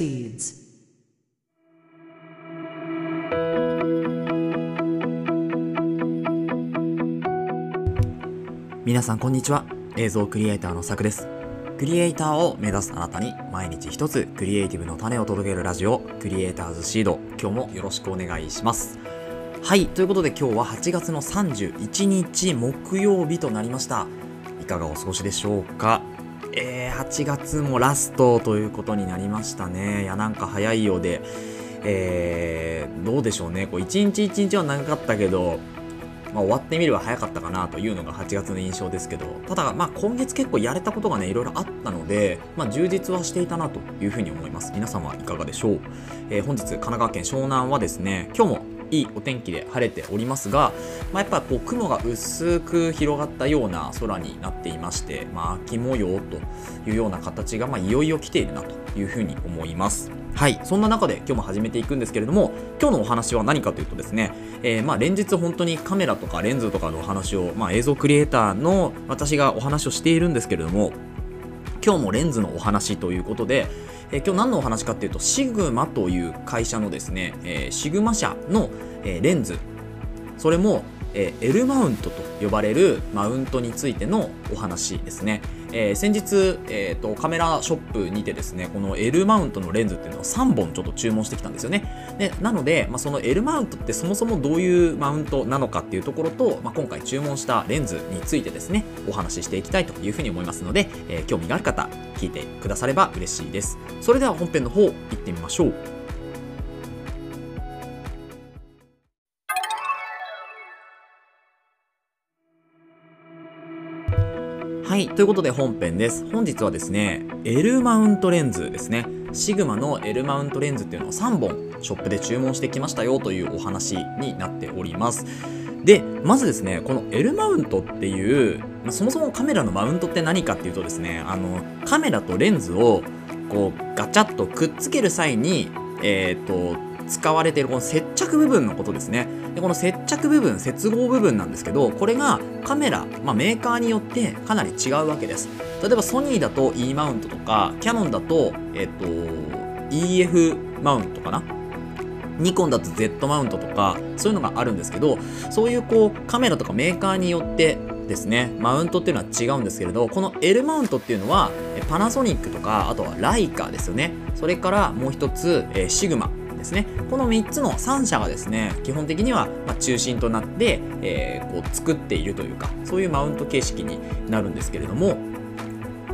proceeds. 皆さんこんにちは映像クリエイターのさくです。クリエイターを目指すあなたに毎日一つクリエイティブの種を届けるラジオクリエイターズシード。今日もよろしくお願いします。はいということで今日は8月の31日木曜日となりました。いかがお過ごしでしょうか？えー、8月もラストということになりましたね。いやなんか早いようで。えー、どうでしょうね。こう一日一日は長かったけどまあ、終わってみれば早かったかなというのが8月の印象ですけど、ただ、まあ、今月結構やれたことがね、いろいろあったので、まあ、充実はしていたなというふうに思います。皆様いかがでしょう、えー、本日、神奈川県湘南はですね、今日もいいお天気で晴れておりますが、まあ、やっぱこう雲が薄く広がったような空になっていまして、まあ、秋模様というような形が、まあ、いよいよ来ているなというふうに思います。はい、そんな中で今日も始めていくんですけれども、今日のお話は何かというとですね、えー、まあ連日本当にカメラとかレンズとかのお話を、まあ、映像クリエイターの私がお話をしているんですけれども、今日もレンズのお話ということで、えー、今日何のお話かっていうと、シグマという会社のですね、えー、シグマ社の、えー、レンズ、それも、えー、L マウントと呼ばれるマウントについてのお話ですね。えー、先日、えーと、カメラショップにてですね、この L マウントのレンズっていうのを3本ちょっと注文してきたんですよね。でなので、まあ、その L マウントってそもそもどういうマウントなのかっていうところと、まあ、今回注文したレンズについてですね、お話ししていきたいというふうに思いますので、えー、興味がある方、聞いてくだされば嬉しいです。それでは本編の方、行ってみましょう。い、ということで本編です。本日はですね、L マウントレンズですね。シグマの L マウントレンズっていうのを3本ショップで注文してきましたよというお話になっております。で、まずですね、この L マウントっていう、まそもそもカメラのマウントって何かっていうとですね、あの、カメラとレンズをこうガチャッとくっつける際に、えっ、ー、と、使われているこの接着部分のことですね。でこの接着部分接合部分なんですけどこれがカメラ、まあ、メーカーによってかなり違うわけです。例えばソニーだと E マウントとかキヤノンだと,、えっと EF マウントかな？ニコンだと Z マウントとかそういうのがあるんですけどそういうこうカメラとかメーカーによってですねマウントっていうのは違うんですけれどこの L マウントっていうのはパナソニックとかあとはライカですよね。それからもう一つ、えシグマ。ですね。この3つの3社がですね基本的には中心となって、えー、こう作っているというかそういうマウント形式になるんですけれども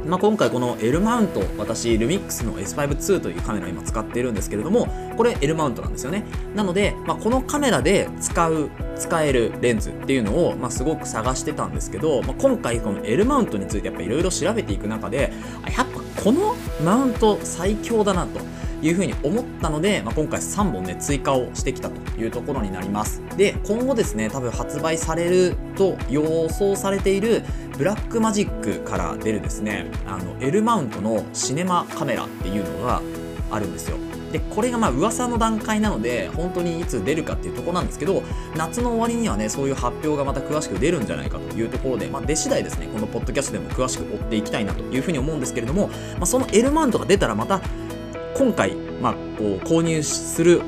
まあ、今回この L マウント私ルミックスの S5-2 というカメラを今使っているんですけれどもこれ L マウントなんですよね。なので、まあ、このカメラで使う使えるレンズっていうのを、まあ、すごく探してたんですけど、まあ、今回この L マウントについてやっぱいろいろ調べていく中でやっぱこのマウント最強だなと。いうふうに思ったので、まあ、今回3本ね追加をしてきたというところになります。で今後ですね多分発売されると予想されているブラックマジックから出るですねあの L マウントのシネマカメラっていうのがあるんですよ。でこれがまあ噂の段階なので本当にいつ出るかっていうとこなんですけど夏の終わりにはねそういう発表がまた詳しく出るんじゃないかというところで、まあ、出次第ですねこのポッドキャストでも詳しく追っていきたいなというふうに思うんですけれども、まあ、その L マウントが出たらまた今回、まあ、こう購入する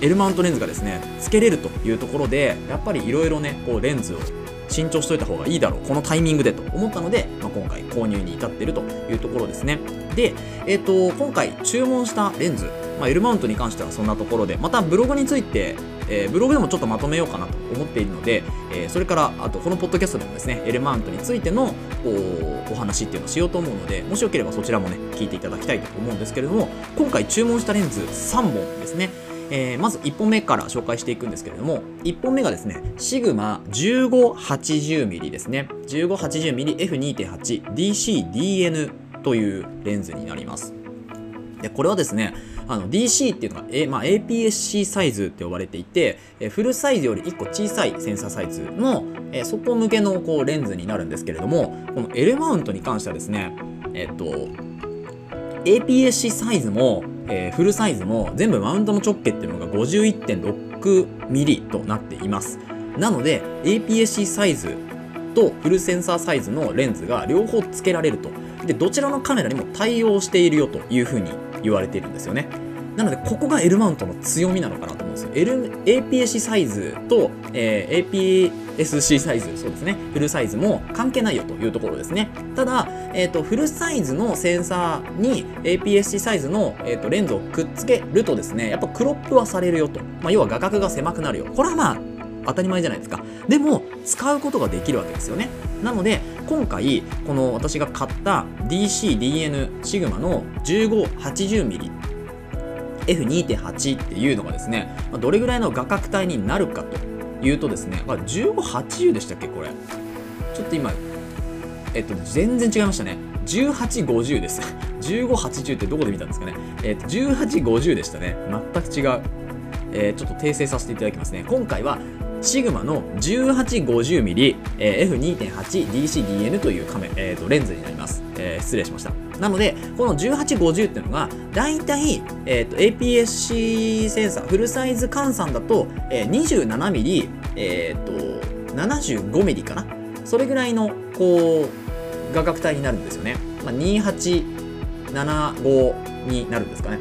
L マウントレンズがですねつけれるというところでやっぱりいろいろねこうレンズを新調しといた方がいいだろうこのタイミングでと思ったので、まあ、今回購入に至っているというところですね。で、えーと、今回注文したレンズ、まあ、L マウントに関してはそんなところでまたブログについてえー、ブログでもちょっとまとめようかなと思っているので、えー、それからあとこのポッドキャストでもですね L マントについてのお話っていうのをしようと思うのでもしよければそちらもね聞いていただきたいと思うんですけれども今回注文したレンズ3本ですね。えー、まず1本目から紹介していくんですけれども1本目がですねシグマ 1580mm ですね。1580mmF2.8DCDN というレンズになります。でこれはですねあの DC っていうのが、A まあ、APS-C サイズって呼ばれていて、えフルサイズより1個小さいセンサーサイズの、えそこ向けのこうレンズになるんですけれどもこの L マウントに関してはですねえっと APS-C サイズも、えー、フルサイズも全部マウントの直径っていうのが 51.6mm となっています。なので APS-C サイズとフルセンサーサイズのレンズが両方付けられると。でどちらのカメラにも対応しているよというふうに言われているんですよね。なのでここが L マウントの強みなのかなと思うんですよ。L APS-C サイズと、えー、APS-C サイズそうですね。フルサイズも関係ないよというところですね。ただ、えーと、フルサイズのセンサーに APS-C サイズの、えーとレンズをくっつけるとですねやっぱクロップはされるよと、まあ、要は画角が狭くなるよ。これはまあ当たり前じゃないですか。でも使うことができるわけですよね。なので今回この私が買った DCDN シグマの 1580mm F2.8 っていうのがですねどれぐらいの画角帯になるかというとですね1580でしたっけこれ。ちょっと今えっと全然違いましたね。1850です。1580ってどこで見たんですかね。えっと1850でしたね。全く違う。えー、ちょっと訂正させていただきますね。今回はシグマの 1850mm、えー、F2.8DCDN というカメ、えーと、レンズになります、えー、失礼しました。なのでこの1850っていうのがだいたい、えーと、APS-C センサーフルサイズ換算だと、えー、27mm、えーと、75mm かな。それぐらいのこう画角帯になるんですよね、まあ、2875になるんですかね。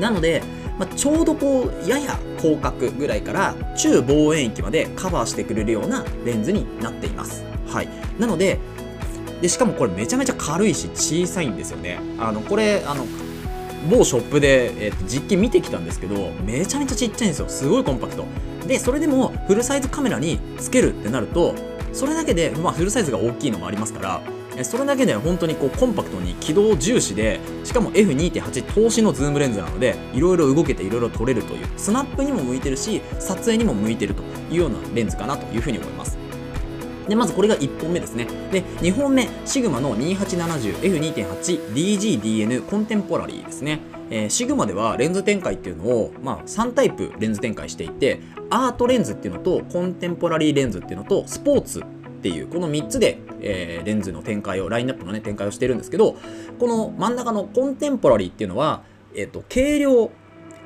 なのでまあ、ちょうどこうやや広角ぐらいから中望遠域までカバーしてくれるようなレンズになっています。はい、なのででしかもこれめちゃめちゃ軽いし小さいんですよね。あのこれあの某ショップで、えー、と実機見てきたんですけどめちゃめちゃちっちゃいんですよすごいコンパクトでそれでもフルサイズカメラにつけるってなるとそれだけで、まあ、フルサイズが大きいのもありますからそれだけで本当にこうコンパクトに機動重視でしかも F2.8 通しのズームレンズなのでいろいろ動けていろいろ撮れるというスナップにも向いてるし撮影にも向いてるというようなレンズかなというふうに思います。でまずこれが1本目ですね。で2本目シグマの 2870F2.8DGDN コンテンポラリーですね。えー、シグマではレンズ展開っていうのを、まあ、3タイプレンズ展開していてアートレンズっていうのとコンテンポラリーレンズっていうのとスポーツっていうこの3つで、えー、レンズの展開をラインナップのね展開をしてるんですけどこの真ん中のコンテンポラリーっていうのは、えーと、軽量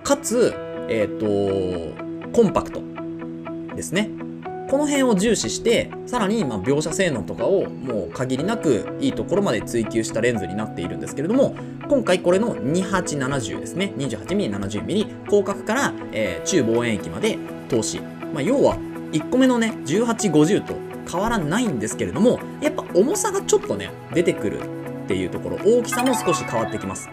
かつ、えーと、コンパクトですね。この辺を重視してさらにま描写性能とかをもう限りなくいいところまで追求したレンズになっているんですけれども今回これの2870ですね。28mm70mm 広角から、えー、中望遠域まで投資、まあ、要は1個目のね1850と変わらないんですけれどもやっぱ重さがちょっとね出てくるっていうところ大きさも少し変わってきます。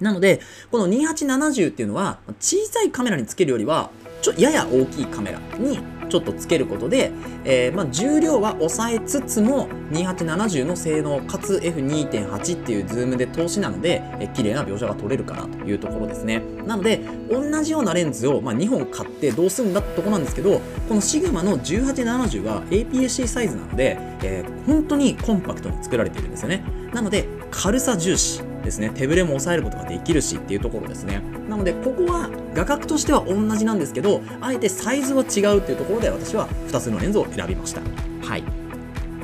なのでこの2870っていうのは小さいカメラにつけるよりはちょやや大きいカメラにちょっとつけることで、えー、まあ、重量は抑えつつも2870の性能かつ F2.8 っていうズームで通しなので、えー、綺麗な描写が撮れるかなというところですね。なので同じようなレンズを、まあ、2本買ってどうするんだってとこなんですけどこのシグマの1870は APS-C サイズなので、えー、本当にコンパクトに作られているんですよね。なので軽さ重視。ですね手ぶれも抑えることができるしっていうところですね。なのでここは画角としては同じなんですけどあえてサイズは違うっていうところで私は2つのレンズを選びました。はい。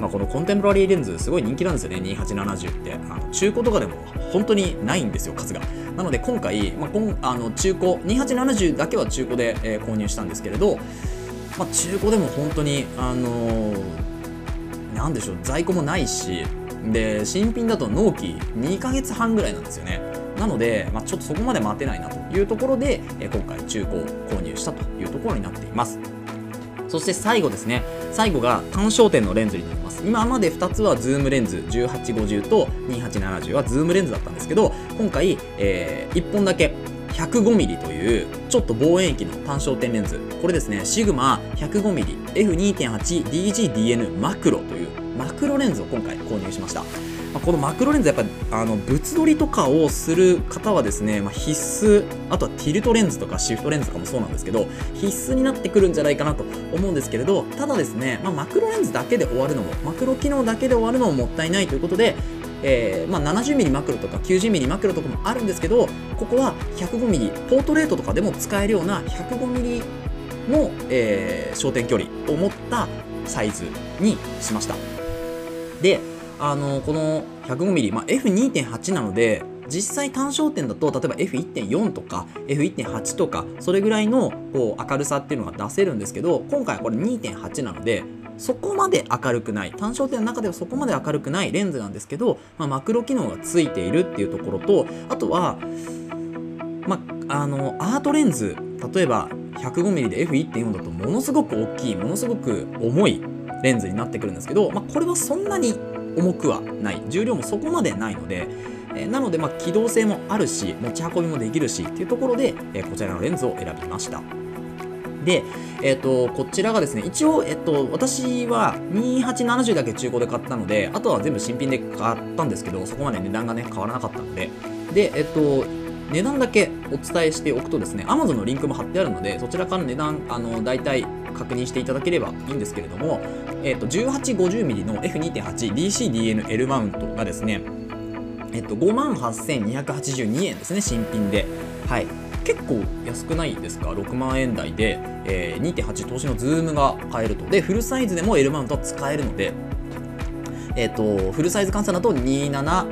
まあ、このコンテンポラリーレンズすごい人気なんですよね。2870って。あの中古とかでも本当にないんですよ数が。なので今回、まあ、今あの中古2870だけは中古で、えー、購入したんですけれど、まあ、中古でも本当にあのー、なんでしょう在庫もないしで新品だと納期2ヶ月半ぐらいなんですよね。なので、まあ、ちょっとそこまで待てないなというところで、え今回中古を購入したというところになっています。そして最後ですね。最後が単焦点のレンズになります。今まで2つはズームレンズ1850と2870はズームレンズだったんですけど今回、えー、1本だけ 105mm というちょっと望遠域の単焦点レンズ。これですねシグマ 105mmF2.8DGDN マクロというマクロレンズを今回購入しました。まこのマクロレンズやっぱあの物撮りとかをする方はですね、まあ、必須あとはティルトレンズとかシフトレンズとかもそうなんですけど必須になってくるんじゃないかなと思うんですけれどただですね、まあ、マクロレンズだけで終わるのもマクロ機能だけで終わるのももったいないということでえーまあ、70mm マクロとか 90mm マクロとかもあるんですけどここは 105mm ポートレートとかでも使えるような 105mm の、えー、焦点距離を持ったサイズにしました。で、あのこの 105mm、まあ、F2.8 なので実際単焦点だと例えば F1.4 とか F1.8 とかそれぐらいのこう明るさっていうのが出せるんですけど今回はこれ2.8なのでそこまで明るくない単焦点の中ではそこまで明るくないレンズなんですけど、まあ、マクロ機能がついているっていうところとあとは、まあ、あのアートレンズ例えば 105mm で F1.4 だとものすごく大きいものすごく重いレンズになってくるんですけど、まあ、これはそんなに重くはない。重量もそこまでないので、えー、なのでま機動性もあるし持ち運びもできるしっていうところで、えー、こちらのレンズを選びました。で、え、ー、とこちらがですね一応、えっと私は2870だけ中古で買ったのであとは全部新品で買ったんですけどそこまで値段がね変わらなかったので。でえっと値段だけお伝えしておくとですね Amazon のリンクも貼ってあるのでそちらから値段あの大体確認していただければいいんですけれども、えっ、ー、と 1850mm の F2.8DCDNL マウントがですねえっと、58,282円ですね、新品で。はい。結構安くないですか？6万円台で、えー、2.8投資のズームが買えるとでフルサイズでも L マウントは使えるので、えーと、フルサイズ換算だと2775、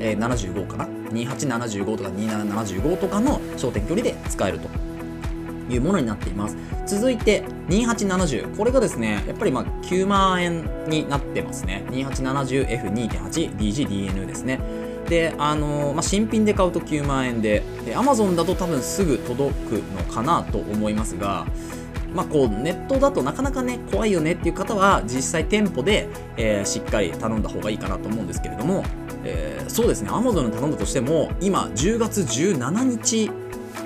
えー、かな？2875とか2775とかの焦点距離で使えるというものになっています。続いて2870これがですねやっぱりまあ9万円になってますね。2870F2.8DGDN ですね。であのまあ、新品で買うと9万円でで Amazon だと多分すぐ届くのかなと思いますがまあ、こうネットだとなかなかね怖いよねっていう方は実際店舗で、えー、しっかり頼んだ方がいいかなと思うんですけれども、えー、そうですね。Amazon で頼んだとしても今10月17日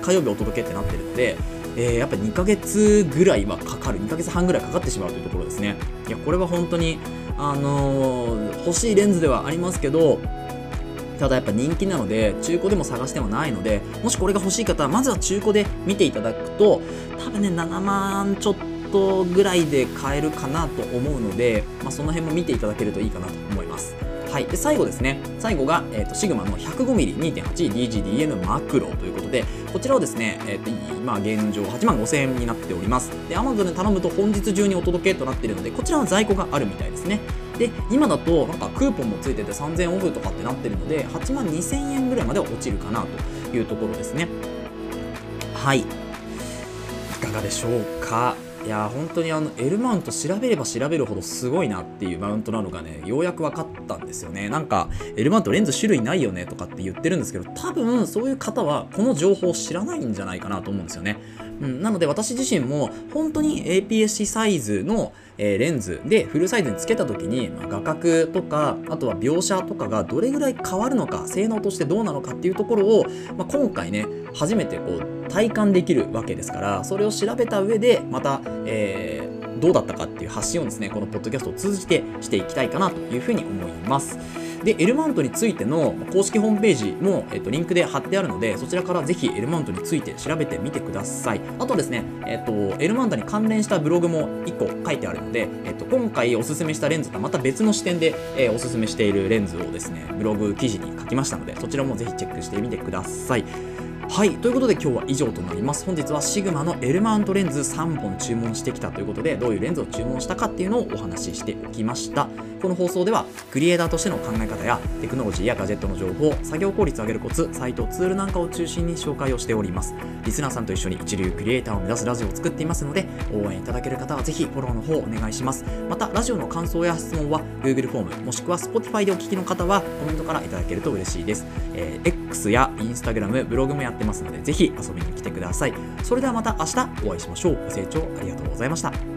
火曜日お届けってなってるのでえー、やっぱ2ヶ月ぐらいはかかる。2ヶ月半ぐらいかかってしまうというところですね。いやこれは本当にあのー、欲しいレンズではありますけどただやっぱ人気なので中古でも探してもないのでもしこれが欲しい方はまずは中古で見ていただくと多分ね7万ちょっとぐらいで買えるかなと思うので、まあ、その辺も見ていただけるといいかなと思います。はい、で最後ですね。最後が、えーと、シグマの 105mm2.8DGDN マクロということでこちらをですね、えーと、今現状8万5000円になっております。で Amazon で頼むと本日中にお届けとなっているのでこちらは在庫があるみたいですね。で今だとなんかクーポンもついてて3000オフとかってなってるので8万2000円ぐらいまでは落ちるかなというところですね。はい。いかがでしょうか？いや本当にあのエルマウント調べれば調べるほどすごいなっていうマウントなのがねようやく分かったんですよね。なんか L マウントレンズ種類ないよねとかって言ってるんですけど多分そういう方はこの情報を知らないんじゃないかなと思うんですよね、うん、なので私自身も本当に APS-C サイズのえー、レンズでフルサイズにつけた時に、まあ、画角とかあとは描写とかがどれぐらい変わるのか性能としてどうなのかっていうところを、まあ、今回ね初めてこう体感できるわけですからそれを調べた上でまた、えー、どうだったかっていう発信をですねこのポッドキャストを通じてしていきたいかなというふうに思います。で、L マウントについての公式ホームページも、えっと、リンクで貼ってあるので、そちらからぜひ L マウントについて調べてみてください。あとですね、えっと、L マウントに関連したブログも1個書いてあるので、えっと、今回おすすめしたレンズとはまた別の視点で、えー、おすすめしているレンズをですね、ブログ記事に書きましたので、そちらもぜひチェックしてみてください。はいということで今日は以上となります本日はシグマの L マウントレンズ3本注文してきたということでどういうレンズを注文したかっていうのをお話ししておきましたこの放送ではクリエイターとしての考え方やテクノロジーやガジェットの情報作業効率を上げるコツサイトツールなんかを中心に紹介をしておりますリスナーさんと一緒に一流クリエイターを目指すラジオを作っていますので応援いただける方はぜひフォローの方お願いしますまたラジオの感想や質問は Google フォームもしくは Spotify でお聞きの方はコメントからいただけると嬉しいです、えー、X や Instagram ブログもやってますのでぜひ遊びに来てください。それではまた明日お会いしましょう。ご清聴ありがとうございました。